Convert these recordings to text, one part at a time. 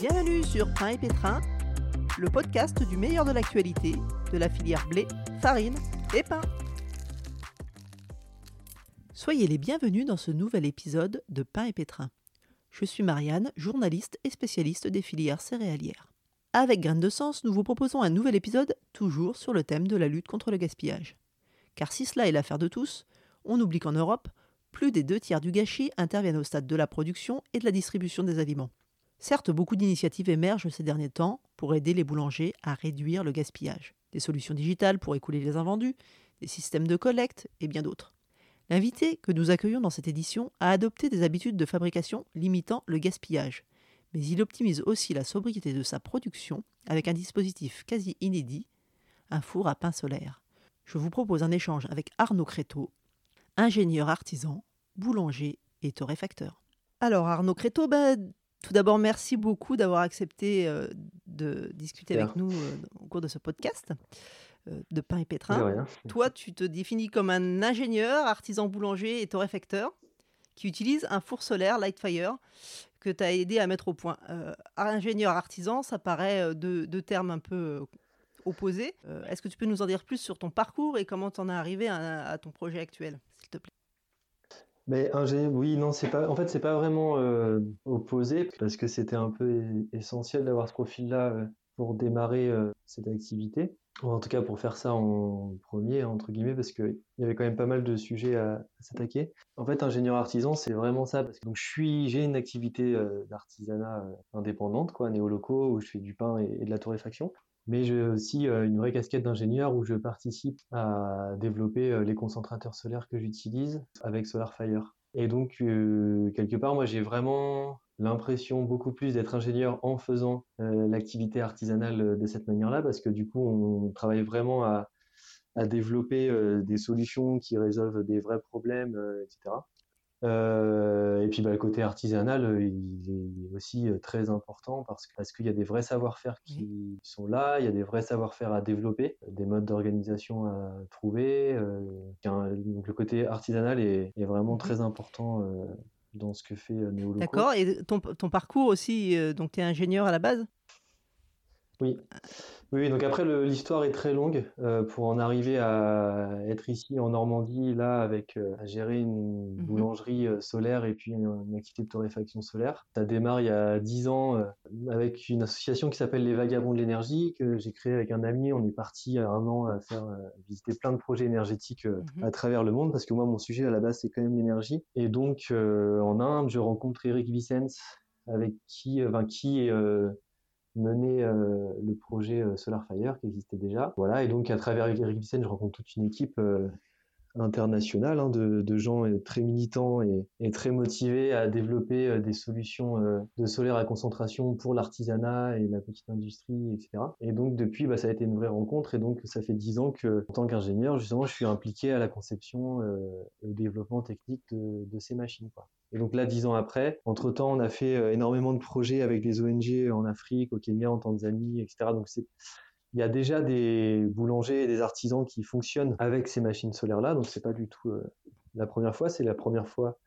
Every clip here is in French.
Bienvenue sur Pain et Pétrin, le podcast du meilleur de l'actualité de la filière blé, farine et pain. Soyez les bienvenus dans ce nouvel épisode de Pain et Pétrin. Je suis Marianne, journaliste et spécialiste des filières céréalières. Avec Graines de Sens, nous vous proposons un nouvel épisode toujours sur le thème de la lutte contre le gaspillage. Car si cela est l'affaire de tous, on oublie qu'en Europe, plus des deux tiers du gâchis interviennent au stade de la production et de la distribution des aliments. Certes, beaucoup d'initiatives émergent ces derniers temps pour aider les boulangers à réduire le gaspillage. Des solutions digitales pour écouler les invendus, des systèmes de collecte et bien d'autres. L'invité que nous accueillons dans cette édition a adopté des habitudes de fabrication limitant le gaspillage, mais il optimise aussi la sobriété de sa production avec un dispositif quasi inédit, un four à pain solaire. Je vous propose un échange avec Arnaud Créteau, ingénieur artisan, boulanger et torréfacteur. Alors Arnaud Créteau, bah, tout d'abord merci beaucoup d'avoir accepté euh, de discuter avec nous euh, au cours de ce podcast euh, de pain et pétrin. Toi, tu te définis comme un ingénieur, artisan boulanger et torréfacteur qui utilise un four solaire Lightfire que tu as aidé à mettre au point. ingénieur artisan, ça paraît deux, termes un peu opposés. Est-ce que tu peux nous en dire plus sur ton parcours et comment tu en es arrivé à ton projet actuel te plaît? Mais oui, non, c'est pas. En fait, c'est pas vraiment euh, opposé parce que c'était un peu essentiel d'avoir ce profil-là euh, pour démarrer euh, cette activité. Ou en tout cas, pour faire ça en premier, entre guillemets, parce qu'il y avait quand même pas mal de sujets à, s'attaquer. En fait, ingénieur artisan, c'est vraiment ça. Parce que donc, je suis, j'ai une activité d'artisanat indépendante, quoi, néo-locaux, où je fais du pain et de la torréfaction mais j'ai aussi euh, une vraie casquette d'ingénieur où je participe à développer euh, les concentrateurs solaires que j'utilise avec SolarFire. Et donc, euh, quelque part, moi, j'ai vraiment l'impression beaucoup plus d'être ingénieur en faisant l'activité artisanale de cette manière-là, parce que du coup, on travaille vraiment à, à développer des solutions qui résolvent des vrais problèmes, etc. Euh, et puis bah, le côté artisanal, euh, il est aussi euh, très important parce, parce qu'il y a des vrais savoir-faire qui sont là, il y a des vrais savoir-faire à développer, des modes d'organisation à trouver. donc le côté artisanal est, est vraiment très important dans ce que fait Néoloco. D'accord, et ton, ton, parcours aussi, donc tu es ingénieur à la base? Oui. Oui, donc après l'histoire est très longue euh, pour en arriver à être ici en Normandie, là, avec euh, à gérer une mmh boulangerie euh, solaire et puis une, activité de torréfaction solaire. Ça démarre il y a dix ans avec une association qui s'appelle les Vagabonds de l'énergie que j'ai créée avec un ami. On est parti un an à faire visiter plein de projets énergétiques mmh à travers le monde parce que moi mon sujet à la base c'est quand même l'énergie. Et donc en Inde, je rencontre Eric Vicens avec qui, enfin, qui mener euh, le projet euh, SolarFire qui existait déjà. Voilà, et donc à travers Eric Vissen, je rencontre toute une équipe euh, internationale hein, de, gens très militants et, et, très motivés à développer des solutions de solaire à concentration pour l'artisanat et la petite industrie, etc. Et donc depuis, bah, ça a été une vraie rencontre et donc ça fait dix ans que, en tant qu'ingénieur, justement, je suis impliqué à la conception et au développement technique de, de ces machines. Quoi. Et donc là, dix ans après, entre-temps, on a fait euh, énormément de projets avec des ONG en Afrique, au Kenya, en Tanzanie, etc. Donc il y a déjà des boulangers et des artisans qui fonctionnent avec ces machines solaires-là, donc c'est pas du tout euh, la première fois, c'est la première fois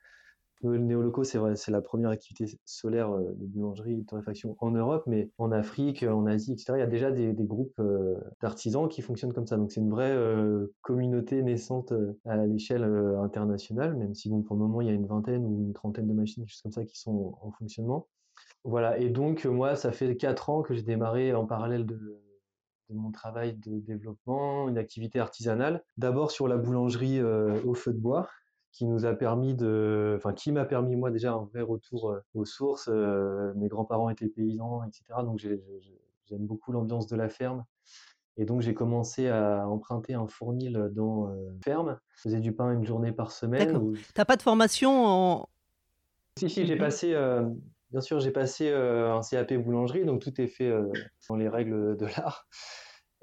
le néoloco, c'est vrai, c'est la première activité solaire euh, de boulangerie de torréfaction en Europe, mais en Afrique, en Asie, etc., il y a déjà des, groupes euh, d'artisans qui fonctionnent comme ça. Donc c'est une vraie euh, communauté naissante à l'échelle internationale, même si bon, pour le moment, il y a une vingtaine ou une trentaine de machines, choses comme ça, qui sont en fonctionnement. Voilà, et donc moi, ça fait quatre ans que j'ai démarré en parallèle de mon travail de développement, une activité artisanale. D'abord sur la boulangerie au feu de bois, qui nous a permis de, enfin, qui m'a permis moi déjà un vrai retour euh, aux sources. Euh, mes grands-parents étaient paysans, etc. Donc j'aime beaucoup l'ambiance de la ferme. Et donc j'ai commencé à emprunter un fournil dans euh, ferme. Je faisais du pain une journée par semaine. Tu T'as pas de formation en... Si, si, j'ai mhm. passé, bien sûr, j'ai passé un CAP boulangerie, donc tout est fait dans les règles de l'art.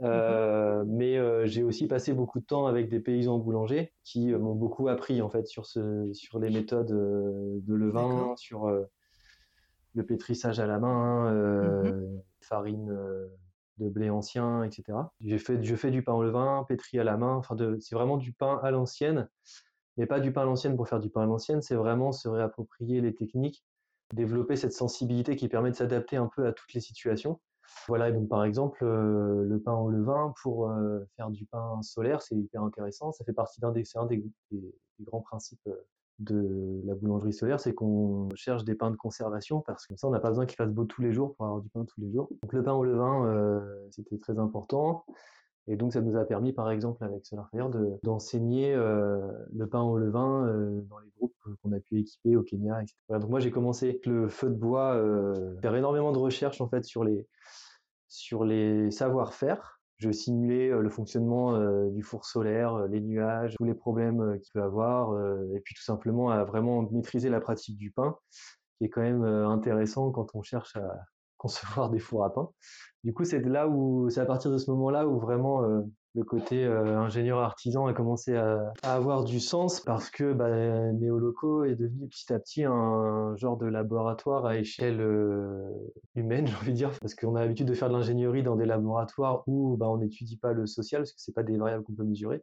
Mmh euh, mais euh, j'ai aussi passé beaucoup de temps avec des paysans boulangers qui euh, m'ont beaucoup appris en fait sur, ce, sur les méthodes de levain, sur le pétrissage à la main, mmh farine de blé ancien, etc. J'ai fait, je fais du pain au levain, pétri à la main. Enfin, c'est vraiment du pain à l'ancienne, mais pas du pain à l'ancienne pour faire du pain à l'ancienne. C'est vraiment se réapproprier les techniques développer cette sensibilité qui permet de s'adapter un peu à toutes les situations. Voilà, donc par exemple, le pain au levain, pour faire du pain solaire, c'est hyper intéressant. Ça fait partie d'un des, des, des, grands principes de la boulangerie solaire, c'est qu'on cherche des pains de conservation parce que ça, on n'a pas besoin qu'il fasse beau tous les jours pour avoir du pain tous les jours. Donc le pain au levain, euh, c'était très important. Et donc ça nous a permis, par exemple, avec Solar Fire, d'enseigner euh, le pain au levain euh, dans les groupes qu'on a pu équiper au Kenya, etc. donc moi, j'ai commencé avec le feu de bois, faire énormément de recherches en fait sur les sur les savoir-faire je simulais le fonctionnement du four solaire, les nuages, tous les problèmes qu'il peut avoir, et puis tout simplement à vraiment maîtriser la pratique du pain, qui est quand même intéressant quand on cherche à concevoir des fours à pain. Du coup, c'est là où, c'est à partir de ce moment-là où vraiment le côté euh, ingénieur artisan a commencé à, avoir du sens parce que bah, Néoloco est devenu petit à petit un genre de laboratoire à échelle euh, humaine, j'ai envie de dire, parce qu'on a l'habitude de faire de l'ingénierie dans des laboratoires où bah, on n'étudie pas le social parce que c'est pas des variables qu'on peut mesurer.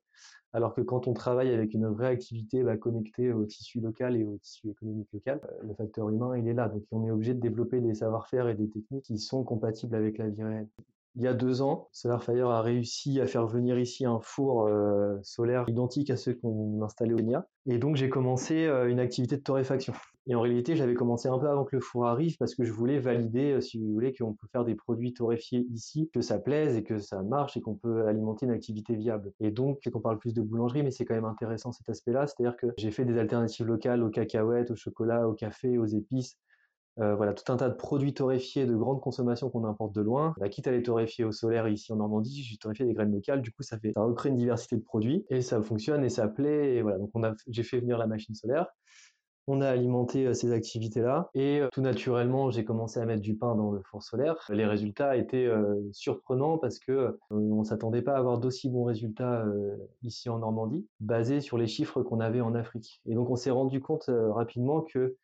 Alors que quand on travaille avec une vraie activité bah, connectée au tissu local et au tissu économique local, euh, le facteur humain, il est là. Donc on est obligé de développer des savoir-faire et des techniques qui sont compatibles avec la vie réelle il y a deux ans, SolarFire a réussi à faire venir ici un four euh, solaire identique à ceux qu'on installait au Kenya. Et donc j'ai commencé euh, une activité de torréfaction. Et en réalité, j'avais commencé un peu avant que le four arrive parce que je voulais valider, euh, si vous voulez, qu'on peut faire des produits torréfiés ici, que ça plaise et que ça marche et qu'on peut alimenter une activité viable. Et donc, qu'on parle plus de boulangerie, mais c'est quand même intéressant cet aspect-là. C'est-à-dire que j'ai fait des alternatives locales aux cacahuètes, au chocolat, au café, aux épices, euh, voilà, tout un tas de produits torréfiés de grande consommation qu'on importe de loin. Bah, quitte à les torréfier au solaire ici en Normandie, j'ai torréfié des graines locales. Du coup, ça fait, ça recrée une diversité de produits et ça fonctionne et ça plaît. Et voilà, donc j'ai fait venir la machine solaire. On a alimenté euh, ces activités-là et euh, tout naturellement, j'ai commencé à mettre du pain dans le four solaire. Les résultats étaient surprenants parce que on s'attendait pas à avoir d'aussi bons résultats ici en Normandie, basés sur les chiffres qu'on avait en Afrique. Et donc, on s'est rendu compte rapidement que euh,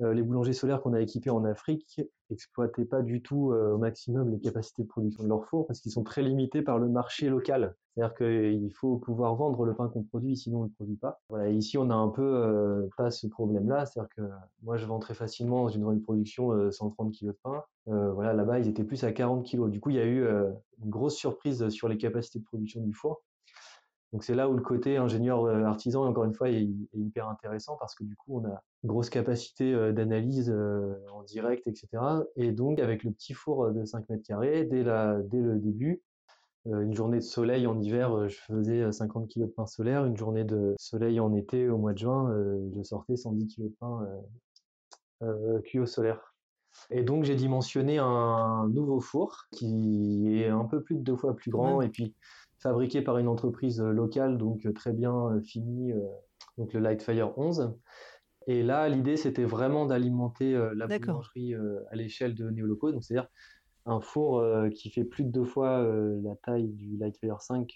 les boulangers solaires qu'on a équipés en Afrique exploitaient pas du tout euh, au maximum les capacités de production de leur four parce qu'ils sont très limités par le marché local. C'est-à-dire qu'il faut pouvoir vendre le pain qu'on produit, sinon on ne le produit pas. Voilà, ici on a un peu euh, pas ce problème-là, c'est-à-dire que moi je vends très facilement dans une production 130 kg de pain. voilà, là-bas ils étaient plus à 40 kg. Du coup il y a eu une grosse surprise sur les capacités de production du four. Donc c'est là où le côté ingénieur euh, artisan, encore une fois, est, hyper intéressant parce que du coup, on a une grosse capacité euh, d'analyse euh, en direct, etc. Et donc, avec le petit four de 5 mètres carrés, dès, la, dès le début, une journée de soleil en hiver, je faisais 50 kg de pain solaire. Une journée de soleil en été, au mois de juin, je sortais 110 kg de pain cuit au solaire. Et donc j'ai dimensionné un nouveau four qui est un peu plus de deux fois plus grand et puis fabriqué par une entreprise euh, locale, donc euh, très bien euh, fini, donc le Lightfire 11. Et là, l'idée, c'était vraiment d'alimenter la boulangerie à l'échelle de Néoloco, donc c'est-à-dire un four qui fait plus de deux fois la taille du Lightfire 5.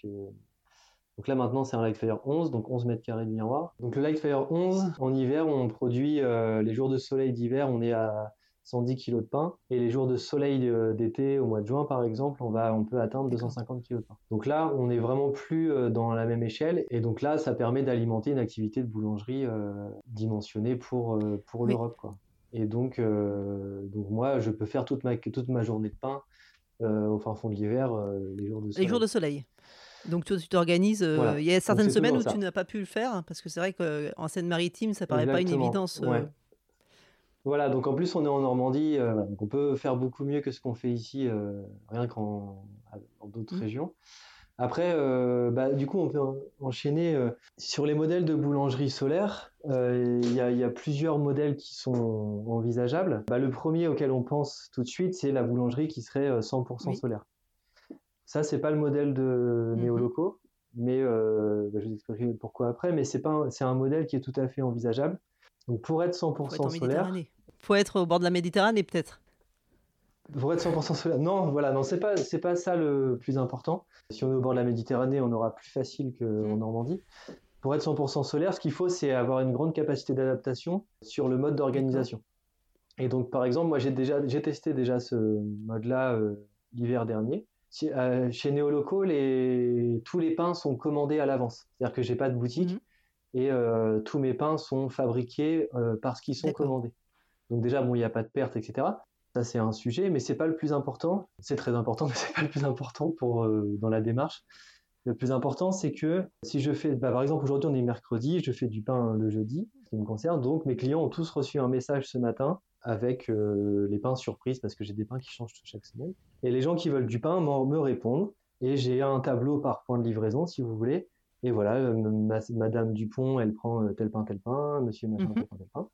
Donc là, maintenant, c'est un Lightfire 11, donc 11 mètres carrés de miroir. Donc le Lightfire 11, en hiver, on produit les jours de soleil d'hiver, on est à 110 kg de pain. Et les jours de soleil euh, d'été, au mois de juin par exemple, on, va, on peut atteindre 250 kg de pain. Donc là, on n'est vraiment plus euh, dans la même échelle. Et donc là, ça permet d'alimenter une activité de boulangerie euh, dimensionnée pour, pour l'Europe. Quoi. Et donc, donc moi, je peux faire toute ma, toute ma journée de pain au fin fond de l'hiver, les jours de soleil. Les jours de soleil. Donc tu t'organises. Il y a certaines semaines où tu n'as pas pu le faire parce que c'est vrai qu'en Seine-Maritime, ça paraît pas une évidence. Voilà, donc en plus on est en Normandie, euh, donc on peut faire beaucoup mieux que ce qu'on fait ici, euh, rien qu'en d'autres mmh. régions. Après, euh, bah, du coup, on peut enchaîner sur les modèles de boulangerie solaire. Il y, a plusieurs modèles qui sont envisageables. Bah, le premier auquel on pense tout de suite, c'est la boulangerie qui serait 100% solaire. Ça, c'est pas le modèle de mmh Néoloco, mais bah, je vous expliquerai pourquoi après. Mais c'est pas, c'est un modèle qui est tout à fait envisageable. Donc pour être 100% solaire, faut être au bord de la Méditerranée peut-être. Pour être 100% solaire, non, voilà, non, c'est pas c'est pas ça le plus important. Si on est au bord de la Méditerranée, on aura plus facile qu'en mm. Normandie. Pour être 100% solaire, ce qu'il faut, c'est avoir une grande capacité d'adaptation sur le mode d'organisation. Et donc, par exemple, moi, j'ai déjà j'ai testé déjà ce mode-là euh, l'hiver dernier. Euh, chez Néoloco, les, tous les pains sont commandés à l'avance. C'est-à-dire que j'ai pas de boutique. Mm et euh, tous mes pains sont fabriqués parce qu'ils sont commandés. Donc déjà, bon, il n'y a pas de perte, etc. Ça, c'est un sujet, mais c'est pas le plus important. C'est très important, mais c'est pas le plus important pour, euh, dans la démarche. Le plus important, c'est que si je fais, bah, par exemple, aujourd'hui, on est mercredi, je fais du pain le jeudi, ce qui me concerne. Donc, mes clients ont tous reçu un message ce matin avec euh, les pains surprises, parce que j'ai des pains qui changent chaque semaine. Et les gens qui veulent du pain me répondent. Et j'ai un tableau par point de livraison, si vous voulez. Et voilà, euh, Madame Dupont, elle prend tel pain, tel pain, Monsieur machin, tel pain, tel pain.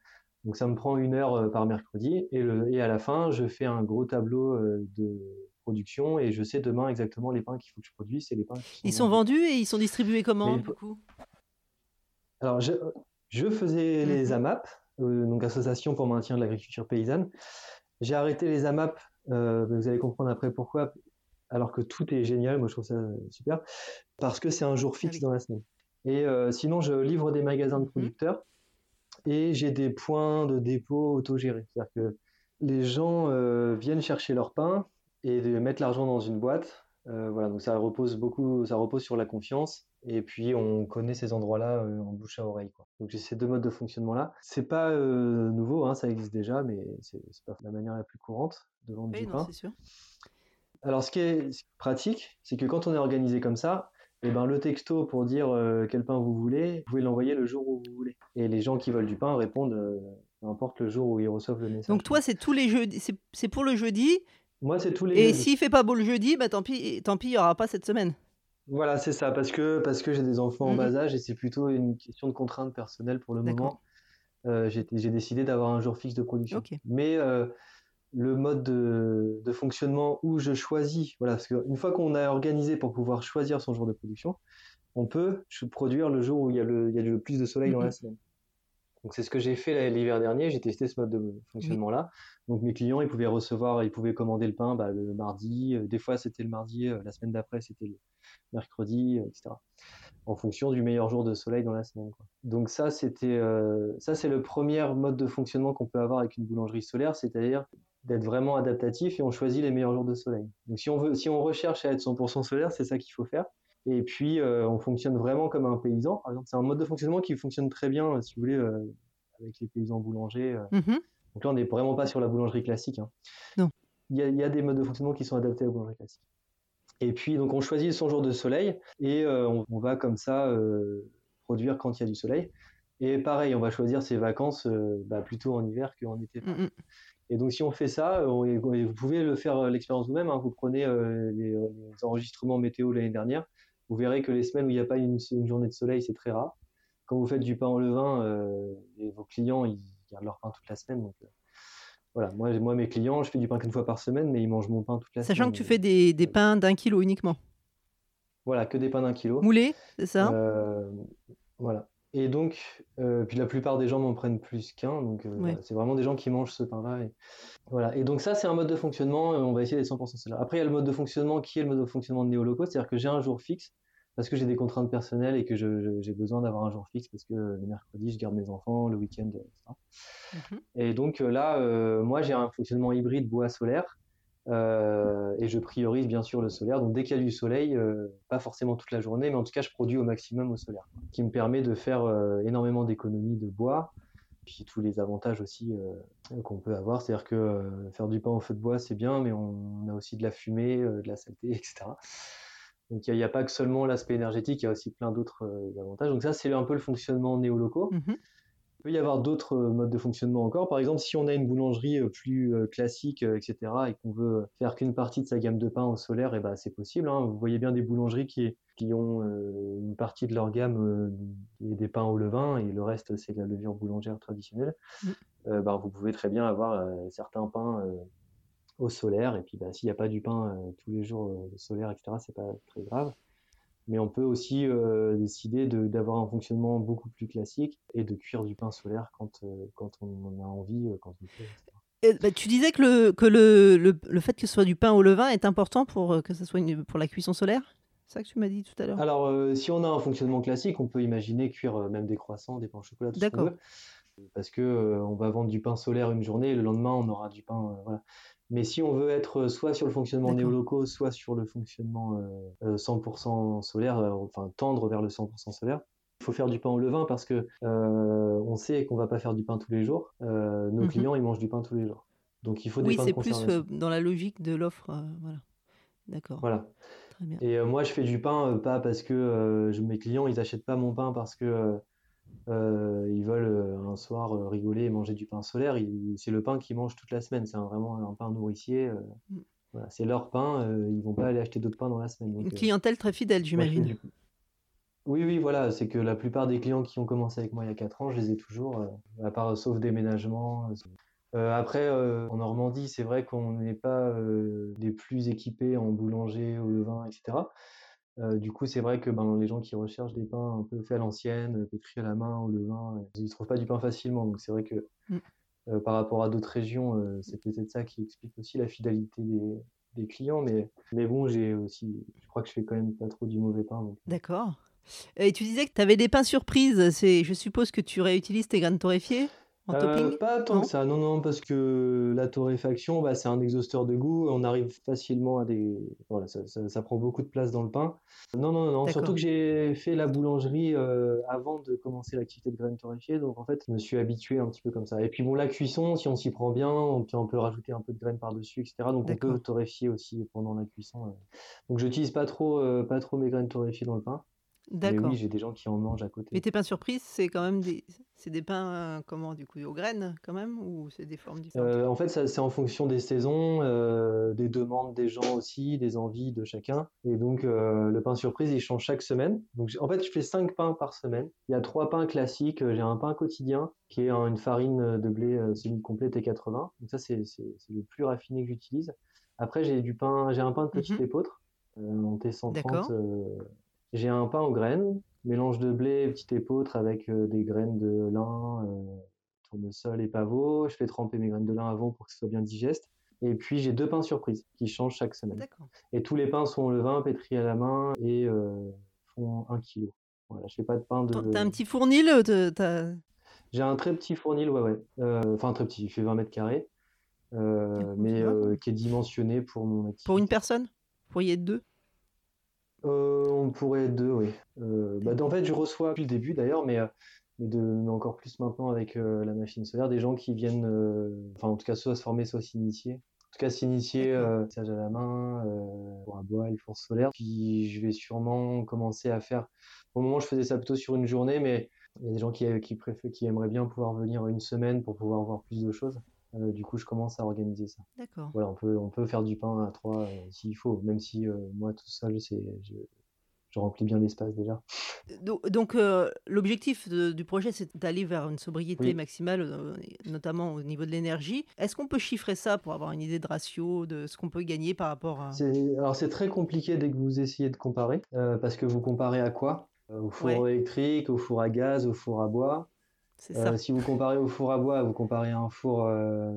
Donc ça me prend une heure euh, par mercredi et, le, et à la fin, je fais un gros tableau euh, de production et je sais demain exactement les pains qu'il faut que je produise. C'est les pains ils sont vendus et ils sont distribués comment du coup? Alors je, je faisais les mhm. AMAP, euh, donc Association pour maintien de l'agriculture paysanne. J'ai arrêté les AMAP, vous allez comprendre après pourquoi, alors que tout est génial, moi je trouve ça super, parce que c'est un jour fixe ah dans la semaine. Et sinon, je livre des magasins de mhm. producteurs et j'ai des points de dépôt autogérés. C'est-à-dire que les gens euh, viennent chercher leur pain et mettre l'argent dans une boîte. Euh, voilà, donc ça repose beaucoup, ça repose sur la confiance. Et puis on connaît ces endroits-là euh, en bouche à oreille. Quoi. Donc j'ai ces deux modes de fonctionnement-là. C'est pas nouveau, hein, ça existe déjà, mais c'est pas la manière la plus courante de vendre du pain. Sûr. Alors ce qui est pratique, c'est que quand on est organisé comme ça, et eh ben, le texto pour dire euh, quel pain vous voulez, vous pouvez l'envoyer le jour où vous voulez. Et les gens qui veulent du pain répondent euh, peu importe le jour où ils reçoivent le message. Donc toi, c'est tous les jeudis, c'est pour le jeudi. Moi, c'est tous les. Et s'il fait pas beau le jeudi, bah tant pis, tant pis, il y aura pas cette semaine. Voilà, c'est ça, parce que parce que j'ai des enfants en mmh bas âge et c'est plutôt une question de contrainte personnelle pour le moment. Euh, j'ai décidé d'avoir un jour fixe de production. Mais le mode de, fonctionnement où je choisis, voilà, parce qu'une fois qu'on a organisé pour pouvoir choisir son jour de production, on peut produire le jour où il y a le, il y a le plus de soleil dans la mm-hmm. semaine. Donc c'est ce que j'ai fait l'hiver dernier, j'ai testé ce mode de fonctionnement-là. Donc mes clients, ils pouvaient recevoir, ils pouvaient commander le pain bah, le mardi, euh, des fois c'était le mardi, euh, la semaine d'après c'était le mercredi, euh, etc. En fonction du meilleur jour de soleil dans la semaine. Donc ça c'était, ça c'est le premier mode de fonctionnement qu'on peut avoir avec une boulangerie solaire, c'est-à-dire d'être vraiment adaptatif et on choisit les meilleurs jours de soleil. Donc si on veut, si on recherche à être 100% solaire, c'est ça qu'il faut faire. Et puis euh, on fonctionne vraiment comme un paysan. Par exemple, c'est un mode de fonctionnement qui fonctionne très bien, si vous voulez, euh, avec les paysans boulangers. Euh. Mm-hmm. Donc là, on n'est vraiment pas sur la boulangerie classique. Hein. Non. Il y, a, il y, a, des modes de fonctionnement qui sont adaptés à la boulangerie classique. Et puis donc on choisit son jour de soleil et on, on, va comme ça produire quand il y a du soleil. Et pareil, on va choisir ses vacances bah, plutôt en hiver qu'en été. Mm-hmm. Et donc, si on fait ça, euh, vous pouvez le faire euh, l'expérience vous-même. Hein. vous prenez euh, les, enregistrements météo l'année dernière. Vous verrez que les semaines où il n'y a pas une, journée de soleil, c'est très rare. Quand vous faites du pain au levain, vos clients, ils gardent leur pain toute la semaine. Donc, voilà, moi, moi, mes clients, je fais du pain qu'une fois par semaine, mais ils mangent mon pain toute la semaine. Sachant que tu fais des, des pains d'un kilo uniquement. Voilà, que des pains d'un kilo. Moulés, c'est ça? Voilà. Et donc, euh, puis la plupart des gens m'en prennent plus qu'un, donc euh, c'est vraiment des gens qui mangent ce pain-là. Et, voilà. et donc ça, c'est un mode de fonctionnement, on va essayer d'être 100% cela. Après, il y a le mode de fonctionnement qui est le mode de fonctionnement de néo-loco, c'est-à-dire que j'ai un jour fixe, parce que j'ai des contraintes personnelles et que j'ai besoin d'avoir un jour fixe, parce que le mercredi, je garde mes enfants, le week-end, etc. Mmh et donc euh, là, moi, j'ai un fonctionnement hybride bois solaire, euh, et je priorise bien sûr le solaire. Donc dès qu'il y a du soleil, euh, pas forcément toute la journée, mais en tout cas je produis au maximum au solaire, qui me permet de faire euh, énormément d'économies de bois, puis tous les avantages aussi qu'on peut avoir. C'est-à-dire que faire du pain au feu de bois c'est bien, mais on, a aussi de la fumée, de la saleté, etc. Donc il n'y a, pas que seulement l'aspect énergétique, il y a aussi plein d'autres avantages. Donc ça c'est un peu le fonctionnement néolocaux. Mmh peut y avoir d'autres euh, modes de fonctionnement encore. Par exemple, si on a une boulangerie euh, plus euh, classique, etc., et qu'on veut faire qu'une partie de sa gamme de pain au solaire, et eh ben, c'est possible. Hein. Vous voyez bien des boulangeries qui, qui ont une partie de leur gamme des pains au levain, et le reste, c'est de la levure boulangère traditionnelle. Mmh. Ben, vous pouvez très bien avoir certains pains au solaire, et puis ben, s'il n'y a pas du pain tous les jours solaire, etc., c'est pas très grave mais on peut aussi euh, décider d'avoir un fonctionnement beaucoup plus classique et de cuire du pain solaire quand, euh, quand on en a envie, euh, quand on peut. Bah, tu disais que, le, que le, le, fait que ce soit du pain au levain est important pour que ce soit une, pour la cuisson solaire? C'est ça que tu m'as dit tout à l'heure Alors, si on a un fonctionnement classique, on peut imaginer cuire même des croissants, des pains au chocolat, tout ce qu'on veut. Parce que on va vendre du pain solaire une journée et le lendemain, on aura du pain. voilà. Mais si on veut être soit sur le fonctionnement néolocaux, soit sur le fonctionnement 100% euh, euh, solaire, euh, enfin tendre vers le 100% solaire, il faut faire du pain au levain parce que on sait qu'on va pas faire du pain tous les jours. nos Mhm. clients, ils mangent du pain tous les jours. Donc il faut des Oui, pains de c'est plus euh, dans la logique de l'offre. euh, voilà. D'accord. Voilà. Très bien. Et euh, moi, je fais du pain euh, pas parce que euh, je- mes clients, ils achètent pas mon pain parce que euh, ils veulent euh, un soir euh, rigoler et manger du pain solaire. C'est le pain qu'ils mangent toute la semaine. C'est vraiment un pain nourricier. Mm. voilà, c'est leur pain. ils vont pas aller acheter d'autres pains dans la semaine. Donc, Une clientèle très fidèle, j'imagine. Oui, oui, voilà. C'est que la plupart des clients qui ont commencé avec moi il y a 4 ans, je les ai toujours, à part sauf déménagement. Après, en Normandie, c'est vrai qu'on n'est pas des plus équipés en boulanger, au levain, etc. Euh, du coup, c'est vrai que ben, les gens qui recherchent des pains un peu faits à l'ancienne, pétris à la main, au levain, ils ne trouvent pas du pain facilement. Donc c'est vrai que Mm. euh, par rapport à d'autres régions, euh, c'est peut-être ça qui explique aussi la fidélité des, des clients. Mais, mais bon, j'ai aussi, je crois que je fais quand même pas trop du mauvais pain. D'accord. Et tu disais que tu avais des pains surprises. Je suppose que tu réutilises tes graines torréfiées? En Euh, topping pas tant Non? que ça, non, non, parce que la torréfaction, bah, c'est un exhausteur de goût, on arrive facilement à des... Voilà, ça, ça- ça prend beaucoup de place dans le pain. Non, non, non, surtout que j'ai fait la boulangerie euh, avant de commencer l'activité de graines torréfiées, donc en fait, je me suis habitué un petit peu comme ça. Et puis bon, la cuisson, si on s'y prend bien, on, peut rajouter un peu de graines par-dessus, etc. Donc on peut torréfier aussi pendant la cuisson. euh. Donc j'utilise pas trop, euh, pas trop mes graines torréfiées dans le pain, mais D'accord. oui, j'ai des gens qui en mangent à côté. Mais tes pains surprises, c'est quand même des, c'est des pains euh, comment du coup aux graines quand même ou c'est des formes différentes? Euh, en fait, ça, c'est en fonction des saisons, euh, des demandes des gens aussi, des envies de chacun. Et donc, euh, le pain surprise, il change chaque semaine. Donc, j- en fait, je fais cinq pains par semaine. Il y a trois pains classiques. J'ai un pain quotidien qui est une farine de blé euh, semi-complète T80. Donc, ça, c'est c'est- c'est le plus raffiné que j'utilise. Après, j'ai du pain, j'ai un pain de petit Mhm. épeautre euh, en T130. D'accord. euh, j'ai un pain aux graines, mélange de blé, petit épeautre avec euh, des graines de lin. euh, tournesol et pavot. Je fais tremper mes graines de lin avant pour que ce soit bien digeste. Et puis j'ai deux pains surprises qui changent chaque semaine. Et tous les pains sont levain, pétris à la main et euh, font un kilo. Voilà, je fais pas de pain de. t'as un petit fournil J'ai un très petit fournil, ouais, ouais. Euh, Enfin, très petit, il fait 20 mètres carrés, euh, D'accord, mais qui est dimensionné pour mon activité. pour une personne? Vous pourriez être deux? Euh, on pourrait être deux, oui. Euh, bah, en fait, je reçois depuis le début d'ailleurs, mais, euh, mais, de, mais encore plus maintenant avec la machine solaire, des gens qui viennent, enfin en tout cas, soit se former, soit s'initier. En tout cas, s'initier, euh, à la main, four à bois, les fours solaires. Puis je vais sûrement commencer à faire. Au moment, je faisais ça plutôt sur une journée, mais il y a des gens qui, qui, préfèrent, qui aimeraient bien pouvoir venir une semaine pour pouvoir voir plus de choses. Euh, du coup, je commence à organiser ça. D'accord. Voilà, on peut, on peut faire du pain à trois euh, s'il faut, même si euh, moi tout seul, c'est, je, je remplis bien l'espace déjà. Do- Donc, euh, l'objectif du projet, c'est d'aller vers une sobriété Oui. maximale, euh, notamment au niveau de l'énergie. Est-ce qu'on peut chiffrer ça pour avoir une idée de ratio, de ce qu'on peut gagner par rapport à... Alors c'est très compliqué dès que vous essayez de comparer, euh, parce que vous comparez à quoi? Euh, Au four Ouais. électrique, au four à gaz, au four à bois. Euh, ça. si vous comparez au four à bois, vous comparez à un four euh,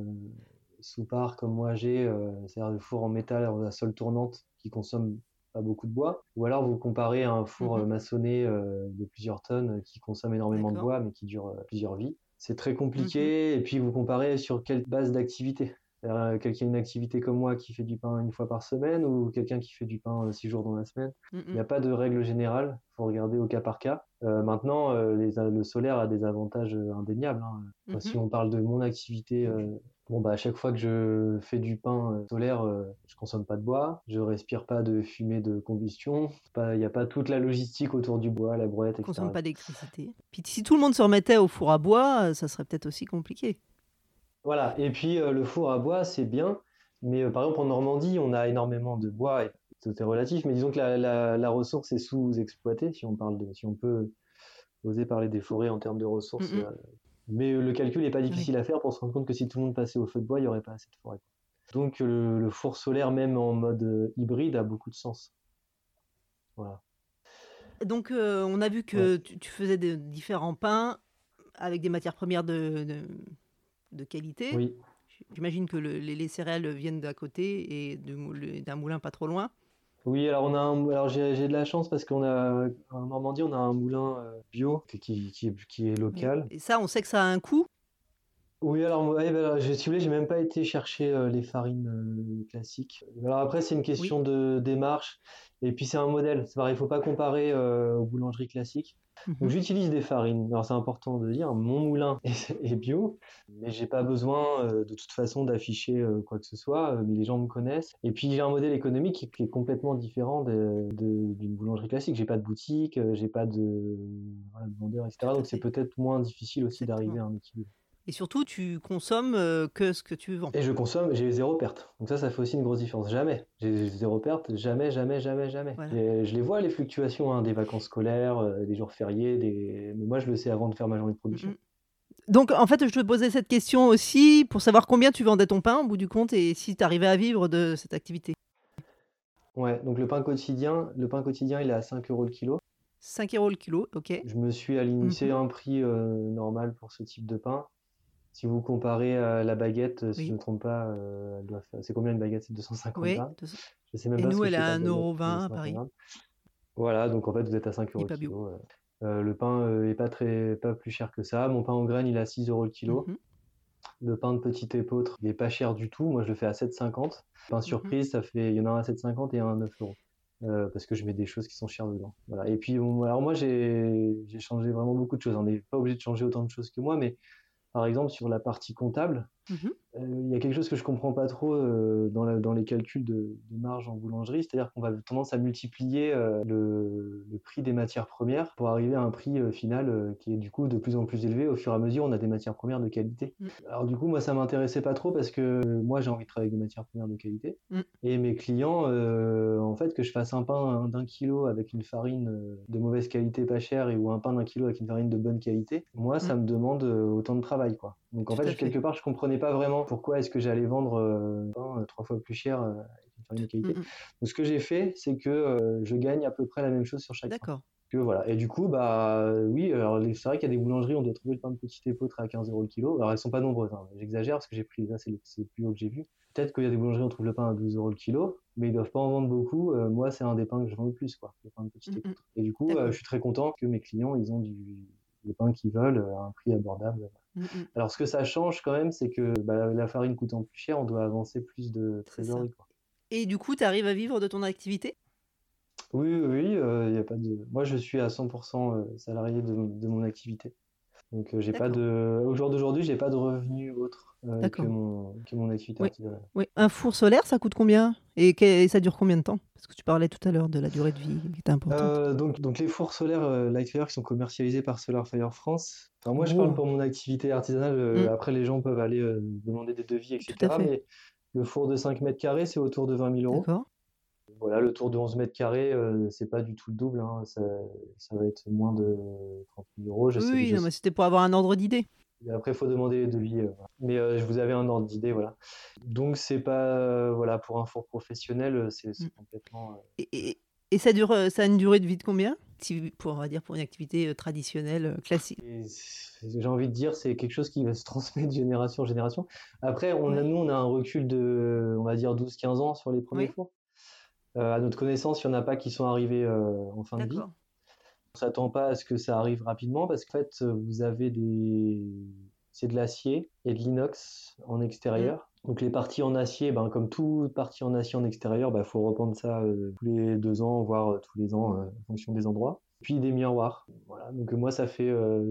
soupard comme moi j'ai, euh, c'est-à-dire le four en métal à sol tournante qui consomme pas beaucoup de bois, ou alors vous comparez à un four Mhm. maçonné de plusieurs tonnes qui consomme énormément de bois mais qui dure plusieurs vies. C'est très compliqué, et puis vous comparez sur quelle base d'activité. Euh, Quelqu'un qui a une activité comme moi qui fait du pain une fois par semaine ou quelqu'un qui fait du pain euh, six jours dans la semaine. Mm, Il n'y a mm. pas de règle générale, il faut regarder au cas par cas. Euh, maintenant, euh, les- le solaire a des avantages indéniables. hein. Mhm. Si on parle de mon activité, bon, bah, à chaque fois que je fais du pain solaire, je consomme pas de bois, je respire pas de fumée de combustion, il n'y a pas toute la logistique autour du bois, la brouette, etc. consomme pas d'électricité. Puis si tout le monde se remettait au four à bois, ça serait peut-être aussi compliqué. Voilà, et puis euh, le four à bois, c'est bien, mais euh, par exemple en Normandie, on a énormément de bois, et tout est relatif, mais disons que la, la- la ressource est sous-exploitée, si on parle de, si on peut oser parler des forêts en termes de ressources. Euh, mais le calcul n'est pas difficile à faire pour se rendre compte que si tout le monde passait au feu de bois, il n'y aurait pas assez de forêt. Donc le, le four solaire, même en mode hybride, a beaucoup de sens. Voilà. Donc, euh, on a vu que tu, tu faisais de différents pains avec des matières premières de, de, de qualité. Oui. J'imagine que le- les, les céréales viennent d'à côté et d'un moulin pas trop loin. Oui, alors on a un, alors j'ai de la chance parce qu'on a en Normandie, on a un moulin euh, bio qui, qui, qui est local. Et ça, on sait que ça a un coût. Oui, alors, ouais, bah, je, si vous voulez, j'ai même pas été chercher euh, les farines euh, classiques. Alors après, c'est une Oui. question de démarche. Et puis c'est un modèle. C'est pareil, il faut pas comparer euh, aux boulangeries classiques. Donc Mhm. j'utilise des farines. Alors c'est important de dire, mon moulin est, est bio, mais j'ai pas besoin de toute façon d'afficher quoi que ce soit. Les gens me connaissent. Et puis j'ai un modèle économique qui, qui est complètement différent d'une boulangerie classique. J'ai pas de boutique, j'ai pas de, voilà, de vendeur, etc. Donc c'est peut-être moins difficile aussi d'arriver à un équilibre. Et surtout, tu consommes euh, que ce que tu vends. Et je consomme, j'ai zéro perte. Donc ça, ça fait aussi une grosse différence. Jamais. J'ai zéro perte, jamais, jamais, jamais, jamais. Voilà. Et je les vois, les fluctuations hein, des vacances scolaires, euh, des jours fériés, des... mais moi, je le sais avant de faire ma journée de production. Donc, en fait, je te posais cette question aussi pour savoir combien tu vendais ton pain au bout du compte et si tu arrivais à vivre de cette activité. Ouais, donc le pain quotidien, le pain quotidien, il est à 5 euros le kilo. 5 euros le kilo, ok. Je me suis aligné, Mhm. c'est un prix euh, normal pour ce type de pain. Si vous comparez à la baguette, euh, si Oui. je ne me trompe pas, euh, c'est combien une baguette? C'est 250 Oui. grammes. de- Je sais même Et pas nous, elle fait est à ta baguette, 1,20€ à 250 Paris. Voilà, donc en fait, vous êtes à 5 Il euros le kilo. euh. Euh, le pain euh, est pas très, pas plus cher que ça. Mon pain aux graines, il est à 6 euros le kilo. Mhm. Le pain de petit épeautre, il est pas cher du tout. Moi, je le fais à 7,50. Pain Mhm. surprise, ça fait, il y en a un à 7,50 et un à 9 euros. Euh, parce que je mets des choses qui sont chères dedans. Voilà. Et puis, alors moi, j'ai, j'ai changé vraiment beaucoup de choses. On n'est pas obligé de changer autant de choses que moi, mais par exemple, sur la partie comptable, Mhm. euh, il y a quelque chose que je comprends pas trop euh, dans, la- dans les calculs de, de marge en boulangerie, c'est-à-dire qu'on va tendance à multiplier euh, le, le prix des matières premières pour arriver à un prix final qui est du coup de plus en plus élevé au fur et à mesure on a des matières premières de qualité. Mm. Alors du coup moi ça m'intéressait pas trop parce que moi j'ai envie de travailler avec des matières premières de qualité Mm. et mes clients en fait que je fasse un pain d'un kilo avec une farine de mauvaise qualité pas chère et ou un pain d'un kilo avec une farine de bonne qualité, moi ça me demande autant de travail quoi. Donc en Mm. Fait fait. quelque part je comprenais pas vraiment pourquoi est-ce que j'allais vendre euh, un trois fois plus cher euh, avec une farine de qualité. Mhm. Donc ce que j'ai fait c'est que euh, je gagne à peu près la même chose sur chaque. D'accord. Que voilà. Et du coup, bah oui, c'est vrai qu'il y a des boulangeries, on doit trouver le pain de petit épeautre à 15 euros le kilo. Alors elles sont pas nombreuses, hein. J'exagère parce que j'ai pris là, c'est le, plus haut que j'ai vu. Peut-être qu'il y a des boulangeries, on trouve le pain à 12 euros le kilo, mais ils doivent pas en vendre beaucoup. Euh, moi, c'est un des pains que je vends le plus, quoi, le pain de petit épeautre. Et du coup, euh, je suis très content que mes clients, ils ont du le pain qu'ils veulent à un prix abordable. Mhm. Alors ce que ça change quand même, c'est que bah, la farine coûtant plus cher, on doit avancer plus de trésorerie, quoi. Et du coup, tu arrives à vivre de ton activité? Oui, oui, oui, euh, y a pas de... Moi, je suis à 100% euh, salarié de, de mon activité. Donc, euh, j'ai pas de... Au jour d'aujourd'hui, j'ai pas de revenus autres euh, que mon, que mon activité Oui. artisanale. Oui. Un four solaire, ça coûte combien? Et, ça dure combien de temps? Parce que tu parlais tout à l'heure de la durée de vie qui était importante. Euh, donc, donc, les fours solaires euh, Lightfire qui sont commercialisés par Solarfire France. Enfin, moi, je parle pour mon activité artisanale. Mm. Après, les gens peuvent aller demander des devis, etc. Tout à fait. Mais le four de 5 mètres carrés, c'est autour de 20 000 euros. Voilà, le tour de 11 mètres carrés, euh, c'est pas du tout le double. hein. Ça, ça va être moins de 30 000 euros. Je Oui, sais, oui, je non, mais c'était pour avoir un ordre d'idée. Après, il faut demander les devis. euh. Mais euh, je vous avais un ordre d'idée, voilà. Donc, c'est pas, euh, voilà, pour un four professionnel, c'est Mm. complètement. Et, et- et ça, dure, ça a une durée de vie de combien? Si- pour, on va dire, pour une activité traditionnelle, classique. J'ai envie de dire, c'est quelque chose qui va se transmettre de génération en génération. Après, on a, nous, on a un recul de, on va dire, 12-15 ans sur les premiers Oui. fours. Euh, à notre connaissance, il n'y en a pas qui sont arrivés euh, en fin de vie. On s'attend pas à ce que ça arrive rapidement parce qu'en fait, vous avez des... C'est de l'acier et de l'inox en extérieur. Donc les parties en acier, ben, comme toute partie en acier en extérieur, il faut reprendre ça euh, tous les deux ans, voire euh, tous les ans euh, en fonction des endroits. Puis des miroirs. Voilà. Donc moi, ça fait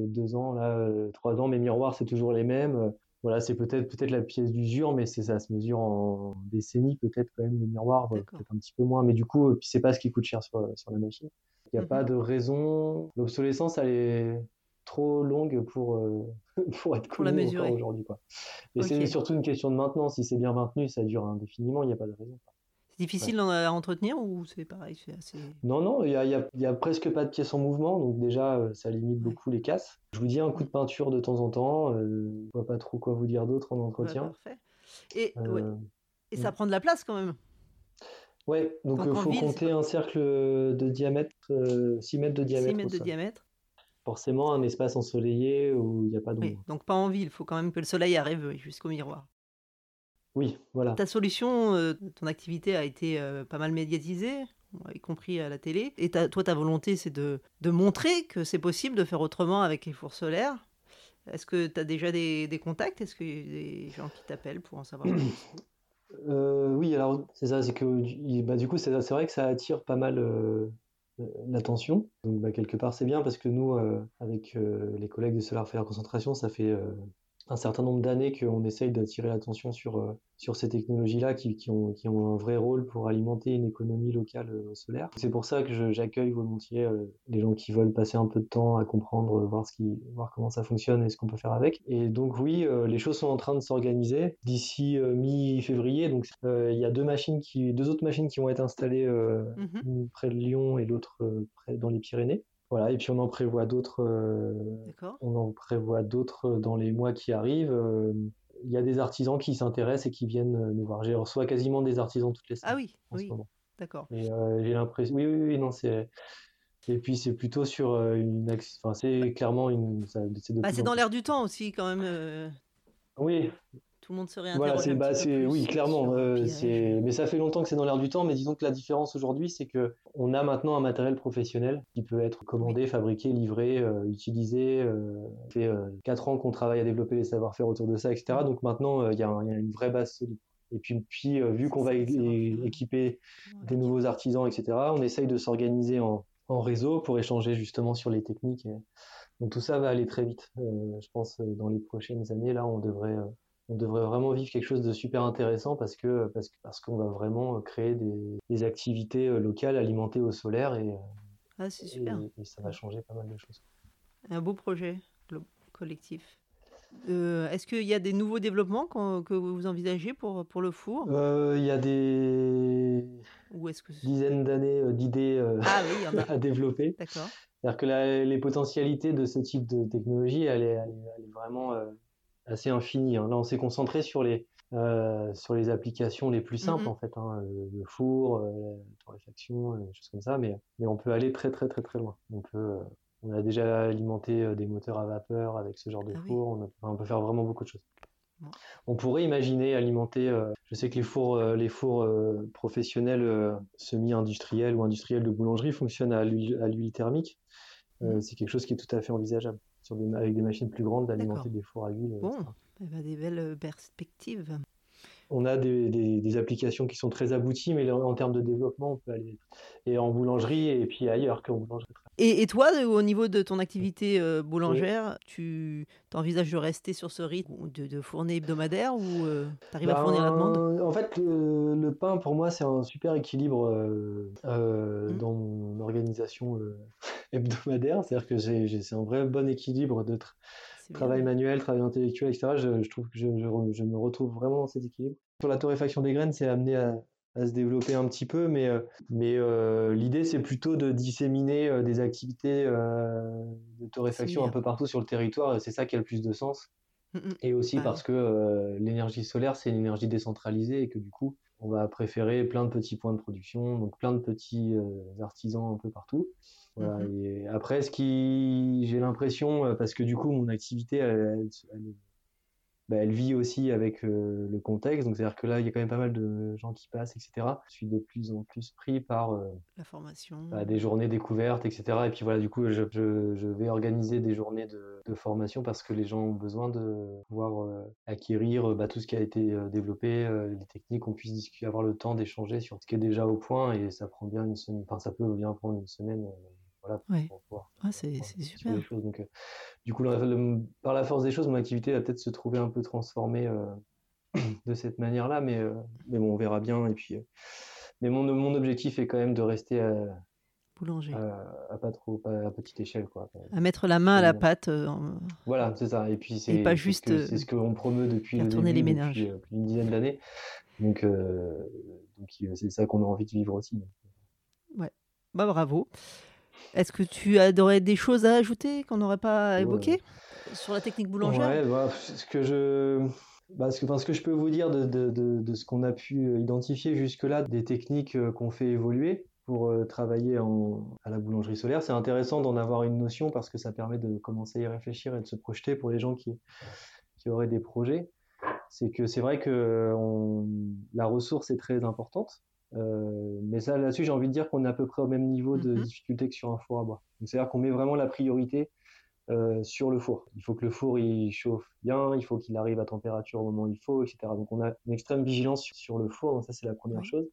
deux ans, là, trois ans, mes miroirs, c'est toujours les mêmes. Euh, Voilà, c'est peut-être peut-être la pièce d'usure, mais c'est ça se mesure en décennies, peut-être quand même le miroir, euh, peut-être un petit peu moins. Mais du coup, euh, puis c'est pas ce qui coûte cher sur, sur la machine. Il n'y a Mhm. pas de raison. L'obsolescence, elle est trop longue pour, euh, pour être connue encore aujourd'hui. Ok. c'est surtout une question de maintenance. Si c'est bien maintenu, ça dure indéfiniment, il n'y a pas de raison. quoi. Difficile d'en- à entretenir ou c'est pareil assez... Non, non, il n'y a, presque pas de pièces en mouvement, donc déjà, euh, ça limite beaucoup les casses. Je vous dis un coup de peinture de temps en temps. euh, je vois pas trop quoi vous dire d'autre en Ouais, entretien. parfait. Et, ouais. Euh, Et ça mm. prend de la place quand même. ouais, donc il faut ville, compter un cercle de diamètre, euh, 6 mètres de 6 diamètre mètres de diamètre. Forcément, un espace ensoleillé où il n'y a pas d'ombre. Oui, donc pas en ville, il faut quand même que le soleil arrive jusqu'au miroir. Oui, voilà. Ta solution, euh, ton activité a été euh, pas mal médiatisée, y compris à la télé. Et ta- toi, ta volonté, c'est de, de montrer que c'est possible de faire autrement avec les fours solaires. Est-ce que tu as déjà des, contacts? Est-ce qu'il y a des gens qui t'appellent pour en savoir plus? Oui, alors c'est ça, c'est que bah, du coup, c'est vrai que ça attire pas mal l'attention. Donc bah, quelque part, c'est bien parce que nous, avec les collègues de Solar Fire Concentration, ça fait un certain nombre d'années qu'on essaye d'attirer l'attention sur, euh, sur ces technologies-là qui, qui, ont, qui, ont, un vrai rôle pour alimenter une économie locale euh, solaire. C'est pour ça que j'accueille volontiers euh, les gens qui veulent passer un peu de temps à comprendre, voir, ce qui, voir comment ça fonctionne et ce qu'on peut faire avec. Et donc oui, les choses sont en train de s'organiser. D'ici mi-février, donc il y a deux machines qui, deux autres machines qui vont être installées mmh près de Lyon et l'autre près dans les Pyrénées. Voilà, et puis on en prévoit d'autres. Euh, on en prévoit d'autres dans les mois qui arrivent. Euh, il y a des artisans qui s'intéressent et qui viennent euh, nous voir. J'ai reçois quasiment des artisans toutes les semaines. Ah oui, oui. D'accord. J'ai l'impression. Oui, oui, oui, non, c'est. Et puis c'est plutôt sur une. Enfin, c'est clairement une. Bah, c'est dans l'air du temps aussi, quand même. Oui, tout le monde se réinterroge. Voilà, bah, oui, clairement. Euh, mais ça fait longtemps que c'est dans l'air du temps. Mais disons que la différence aujourd'hui, c'est que on a maintenant un matériel professionnel qui peut être commandé, fabriqué, livré, euh, utilisé. Euh, ça fait quatre ans qu'on travaille à développer les savoir-faire autour de ça, etc. Donc maintenant, il y, a une vraie base solide. Et puis, puis vu qu'on va équiper des nouveaux artisans, etc., on essaye de s'organiser en, en, réseau pour échanger justement sur les techniques. Donc tout ça va aller très vite. je pense dans les prochaines années, là, on devrait on devrait vraiment vivre quelque chose de super intéressant parce que parce parce qu'on va vraiment créer des, des, activités euh, locales alimentées au solaire et, euh, ah, super. et, ça va changer pas mal de choses. Un beau projet collectif. Euh, est-ce qu'il y a des nouveaux développements que vous envisagez pour, pour le four? Il y a des dizaines d'années d'idées ah, oui, à développer. D'accord. C'est-à-dire que les potentialités de ce type de technologie, elle est, elle est, vraiment assez infini. Hein. Là, on s'est concentré sur les, euh, sur les applications les plus simples, mm-hmm. en fait, hein, le four, euh, la torréfaction, des choses comme ça, mais, mais on peut aller très, très, très, très loin. On peut, euh, on a déjà alimenté des moteurs à vapeur avec ce genre de ah four, on, peut faire vraiment beaucoup de choses. On pourrait imaginer alimenter, je sais que les fours, les fours professionnels semi-industriels ou industriels de boulangerie fonctionnent à l'huile thermique. Mm. C'est quelque chose qui est tout à fait envisageable avec des machines plus grandes d'alimenter des fours à huile. Bon, eh ben, des belles euh, perspectives. On a des, des, applications qui sont très abouties, mais en, termes de développement, on peut aller et en boulangerie et puis ailleurs qu'en boulangerie. Et, et, toi, au niveau de ton activité euh, boulangère, tu envisages de rester sur ce rythme de, de fournée hebdomadaire ou euh, tu arrives à ben, fournir la demande? En fait, le, pain, pour moi, c'est un super équilibre mmh. dans mon organisation hebdomadaire. C'est-à-dire que c'est un vrai bon équilibre de travail manuel, travail intellectuel, etc. Je, trouve que je, je, me retrouve vraiment dans cet équilibre. Sur la torréfaction des graines, c'est amené à, à, se développer un petit peu, mais, euh, mais euh, l'idée, c'est plutôt de disséminer euh, des activités de torréfaction un peu partout sur le territoire. C'est ça qui a le plus de sens. Mmh, mmh. Et aussi parce que l'énergie solaire, c'est une énergie décentralisée et que du coup, on va préférer plein de petits points de production, donc plein de petits artisans un peu partout. Mmh et après, ce qui, j'ai l'impression, parce que du coup, mon activité, elle, bah, elle, vit aussi avec euh, le contexte. Donc, c'est-à-dire que là, il y a quand même pas mal de gens qui passent, etc. Je suis de plus en plus pris par euh, la formation, bah, des journées découvertes, etc. Et puis voilà, du coup, je, je, vais organiser des journées de, de, formation parce que les gens ont besoin de pouvoir acquérir bah, tout ce qui a été développé, les techniques, qu'on puisse discuter, avoir le temps d'échanger sur ce qui est déjà au point. Et ça prend bien une semaine, enfin, ça peut bien prendre une semaine ah, c'est super. Donc, euh, du coup, par la force des choses, mon activité va peut-être se trouver un peu transformée euh, de cette manière-là, mais, euh, mais bon, on verra bien. Et puis, mais mon, mon objectif est quand même de rester à, boulanger. à, pas trop à petite échelle quoi. À mettre la main à la pâte voilà c'est ça. Et puis c'est pas juste c'est ce qu'on promeut depuis, le début, les ménages. depuis une dizaine d'années. Donc donc c'est ça qu'on a envie de vivre aussi. Ouais. Bah bravo est-ce que tu aurais des choses à ajouter qu'on n'aurait pas évoquées sur la technique boulangère? Ouais, bah, ce que je. Bah, ce, que, ce que je peux vous dire de, de, de, ce qu'on a pu euh, identifier jusque-là, des techniques euh, qu'on fait évoluer pour euh, travailler en, à la boulangerie solaire, c'est intéressant d'en avoir une notion parce que ça permet de commencer à y réfléchir et de se projeter pour les gens qui, qui auraient des projets. C'est que c'est vrai que on, la ressource est très importante, euh, mais ça, là-dessus, j'ai envie de dire qu'on est à peu près au même niveau de mmh difficulté que sur un four à bois. C'est-à-dire qu'on met vraiment la priorité sur le four. Il faut que le four il chauffe bien, il faut qu'il arrive à température au moment où il faut, etc. Donc on a une extrême vigilance sur, le four, donc ça c'est la première chose.